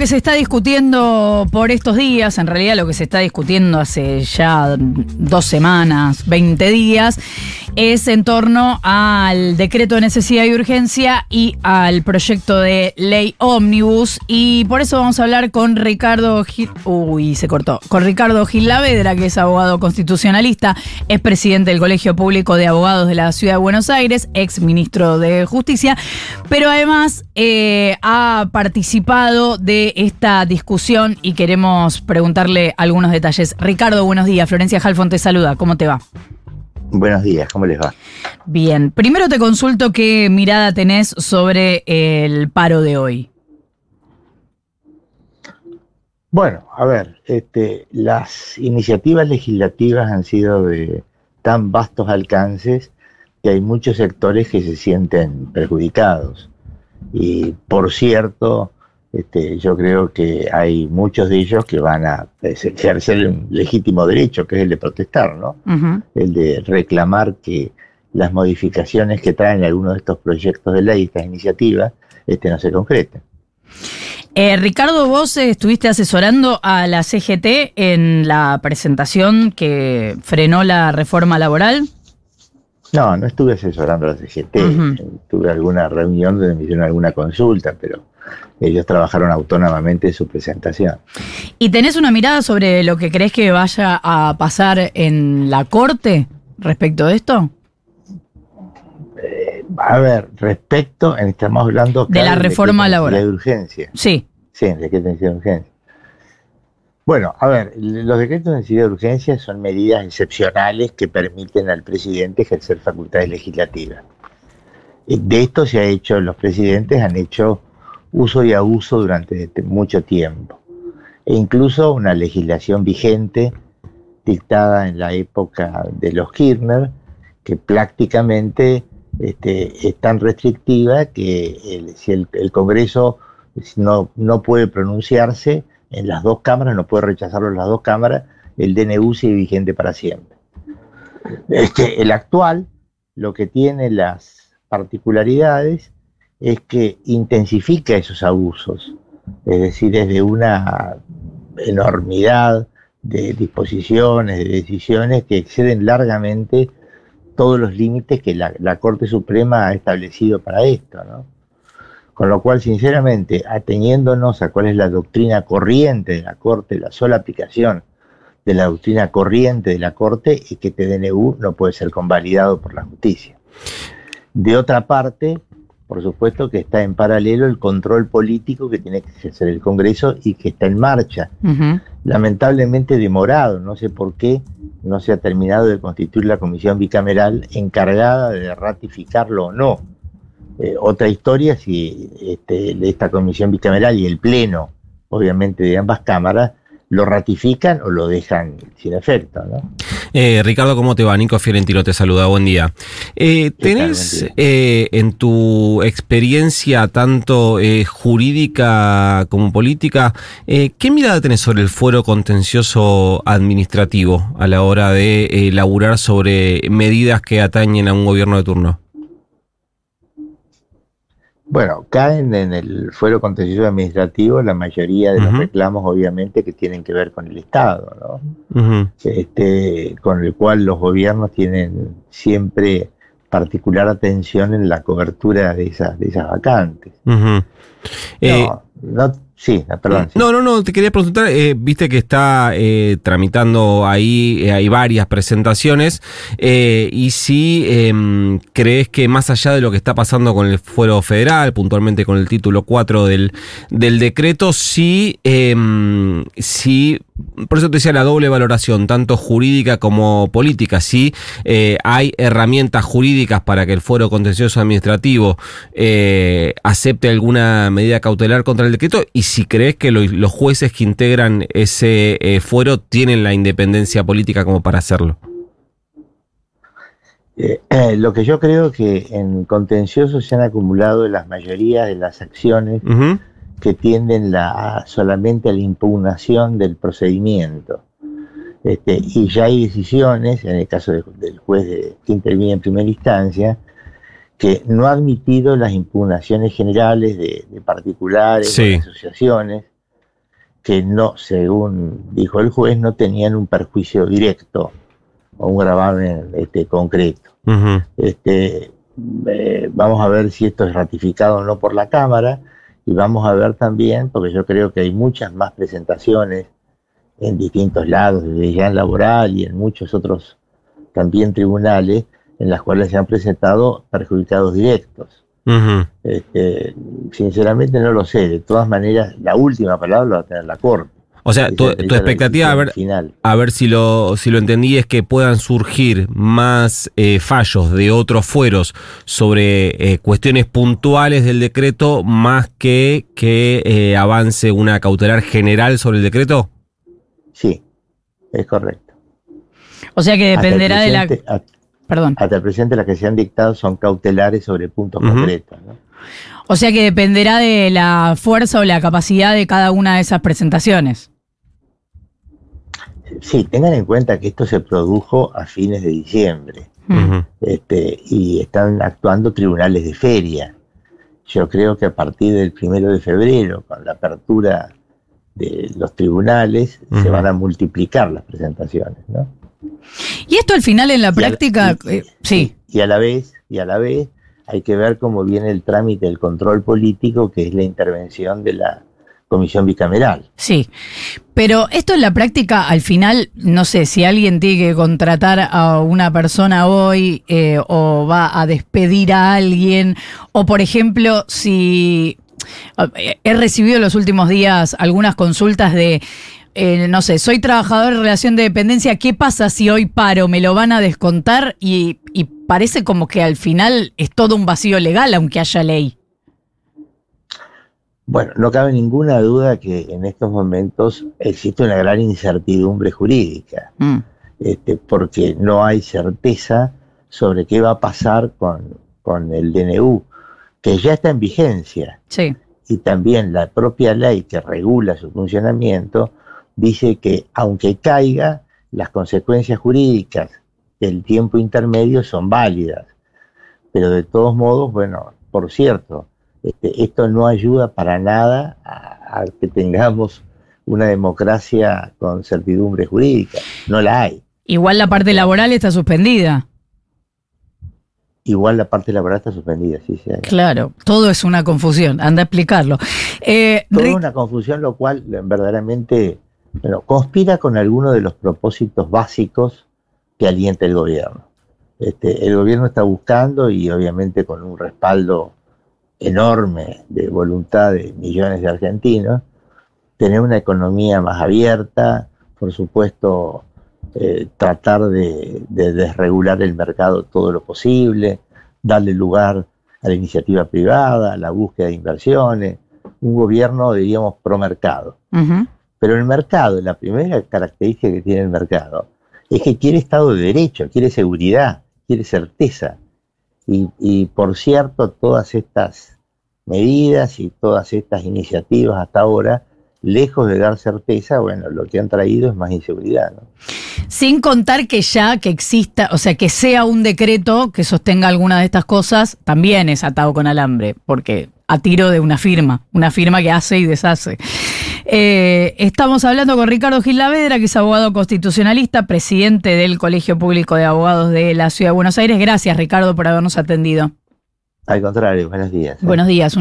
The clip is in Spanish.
que se está discutiendo por estos días, en realidad lo que se está discutiendo hace ya dos semanas, 20 días, es en torno al decreto de necesidad y urgencia y al proyecto de ley ómnibus. Y por eso vamos a hablar con Ricardo Gil. Uy, se cortó. Con Ricardo Gil Lavedra, que es abogado constitucionalista, es presidente del Colegio Público de Abogados de la Ciudad de Buenos Aires, ex ministro de Justicia, pero además eh, ha participado de esta discusión y queremos preguntarle algunos detalles. Ricardo, buenos días. Florencia Halfon te saluda. ¿Cómo te va? Buenos días, ¿cómo les va? Bien, primero te consulto qué mirada tenés sobre el paro de hoy. Bueno, a ver, este, las iniciativas legislativas han sido de tan vastos alcances que hay muchos sectores que se sienten perjudicados. Y por cierto, este, yo creo que hay muchos de ellos que van a ejercer un legítimo derecho, que es el de protestar, ¿no? El de reclamar que las modificaciones que traen algunos de estos proyectos de ley, estas iniciativas, este, no se concreten. Eh, Ricardo, vos estuviste asesorando a la CGT en la presentación que frenó la reforma laboral. No, no estuve asesorando a la CGT. Tuve alguna reunión donde me hicieron alguna consulta, pero ellos trabajaron autónomamente en su presentación. ¿Y tenés una mirada sobre lo que crees que vaya a pasar en la Corte respecto de esto? Eh, a ver, respecto, estamos hablando de la reforma laboral. De urgencia. Sí. Sí, de decreto de necesidad de urgencia. Bueno, a ver, los decretos de necesidad de urgencia son medidas excepcionales que permiten al presidente ejercer facultades legislativas. Eh, de esto se ha hecho, los presidentes han hecho uso y abuso durante mucho tiempo. E incluso una legislación vigente dictada en la época de los Kirchner, que prácticamente este, es tan restrictiva que si el, Congreso no, no, puede pronunciarse en las dos cámaras, no puede rechazarlo en las dos cámaras, el DNU sigue vigente para siempre. Este, el actual, lo que tiene las particularidades es que intensifica esos abusos, es decir, desde una enormidad de disposiciones, de decisiones que exceden largamente todos los límites que la, Corte Suprema ha establecido para esto, ¿no? Con lo cual, sinceramente, ateniéndonos a cuál es la doctrina corriente de la Corte, la sola aplicación de la doctrina corriente de la Corte es que este DNU no puede ser convalidado por la justicia. De otra parte, por supuesto que está en paralelo el control político que tiene que ejercer el Congreso y que está en marcha. Lamentablemente demorado, no sé por qué no se ha terminado de constituir la comisión bicameral encargada de ratificarlo o no. Eh, otra historia si este, esta comisión bicameral y el pleno, obviamente de ambas cámaras, lo ratifican o lo dejan sin efecto. ¿no? Eh, Ricardo, ¿cómo te va? Nico Fiorentino te saluda, buen día. Eh, ¿Tenés eh, en tu experiencia tanto jurídica como política, qué mirada tenés sobre el fuero contencioso administrativo a la hora de elaborar sobre medidas que atañen a un gobierno de turno? Bueno, caen en el fuero contencioso administrativo la mayoría de los reclamos, obviamente, que tienen que ver con el Estado, ¿no? este, con el cual los gobiernos tienen siempre particular atención en la cobertura de esas, de esas vacantes. Eh, no, Sí, perdón. No, no, no, te quería preguntar, eh, viste que está eh, tramitando ahí, eh, hay varias presentaciones, y si em, crees que más allá de lo que está pasando con el fuero federal, puntualmente con el título 4 del, del decreto, si, em, si por eso te decía la doble valoración, tanto jurídica como política. Si eh, hay herramientas jurídicas para que el Fuero Contencioso Administrativo eh, acepte alguna medida cautelar contra el decreto y si crees que los jueces que integran ese eh, fuero tienen la independencia política como para hacerlo. lo que yo creo que en contencioso se han acumulado las mayorías de las acciones que tienden la, solamente a la impugnación del procedimiento. Este, y ya hay decisiones, en el caso del juez que interviene en primera instancia, que no ha admitido las impugnaciones generales de, particulares, de asociaciones, que no, según dijo el juez, no tenían un perjuicio directo o un gravamen este, concreto. este, eh, vamos a ver si esto es ratificado o no por la Cámara y vamos a ver también, porque yo creo que hay muchas más presentaciones en distintos lados, desde ya en laboral y en muchos otros también tribunales, en las cuales se han presentado perjudicados directos. este, sinceramente no lo sé, de todas maneras la última palabra la va a tener la Corte. O sea, tu, expectativa, a ver, a ver si lo, si lo entendí, es que puedan surgir más eh, fallos de otros fueros sobre eh, cuestiones puntuales del decreto más que que eh, avance una cautelar general sobre el decreto. Sí, es correcto. O sea que dependerá de la... Perdón. Hasta el presente las que se han dictado son cautelares sobre puntos concretos. O sea que dependerá de la fuerza o la capacidad de cada una de esas presentaciones. Sí, tengan en cuenta que esto se produjo a fines de diciembre este, y están actuando tribunales de feria. Yo creo que a partir del primero de febrero, con la apertura de los tribunales, se van a multiplicar las presentaciones, ¿no? Y esto al final en la práctica, eh, sí. Y a la vez, y a la vez, hay que ver cómo viene el trámite del control político, que es la intervención de la comisión bicameral. Sí, pero esto en la práctica, al final, no sé, si alguien tiene que contratar a una persona hoy eh, o va a despedir a alguien, o por ejemplo, si eh, he recibido en los últimos días algunas consultas de eh, no sé, soy trabajador en relación de dependencia, ¿qué pasa si hoy paro? ¿Me lo van a descontar? Y, parece como que al final es todo un vacío legal, aunque haya ley. Bueno, no cabe ninguna duda que en estos momentos existe una gran incertidumbre jurídica, mm. este, porque no hay certeza sobre qué va a pasar con, con el DNU, que ya está en vigencia. Sí. Y también la propia ley que regula su funcionamiento dice que aunque caiga, las consecuencias jurídicas del tiempo intermedio son válidas. Pero de todos modos, bueno, por cierto, este, esto no ayuda para nada a, que tengamos una democracia con certidumbre jurídica. No la hay. Igual la parte laboral está suspendida. Igual la parte laboral está suspendida, sí, sí. Claro, todo es una confusión, anda a explicarlo. Eh, todo es una confusión, lo cual verdaderamente bueno, conspira con algunos de los propósitos básicos que alienta el gobierno. Este, el gobierno está buscando, y obviamente con un respaldo enorme de voluntad de millones de argentinos, tener una economía más abierta, por supuesto, eh, tratar de, de, desregular el mercado todo lo posible, darle lugar a la iniciativa privada, a la búsqueda de inversiones, un gobierno, diríamos, pro mercado. Pero el mercado, la primera característica que tiene el mercado, es que quiere Estado de Derecho, quiere seguridad, quiere certeza. Y, por cierto, todas estas medidas y todas estas iniciativas hasta ahora, lejos de dar certeza, bueno, lo que han traído es más inseguridad. Sin contar que ya que exista, o sea, que sea un decreto que sostenga alguna de estas cosas, también es atado con alambre, porque a tiro de una firma, una firma que hace y deshace. Eh, estamos hablando con Ricardo Gil Lavedra, que es abogado constitucionalista, presidente del Colegio Público de Abogados de la Ciudad de Buenos Aires. Gracias, Ricardo, por habernos atendido. Al contrario, buenos días. Buenos días.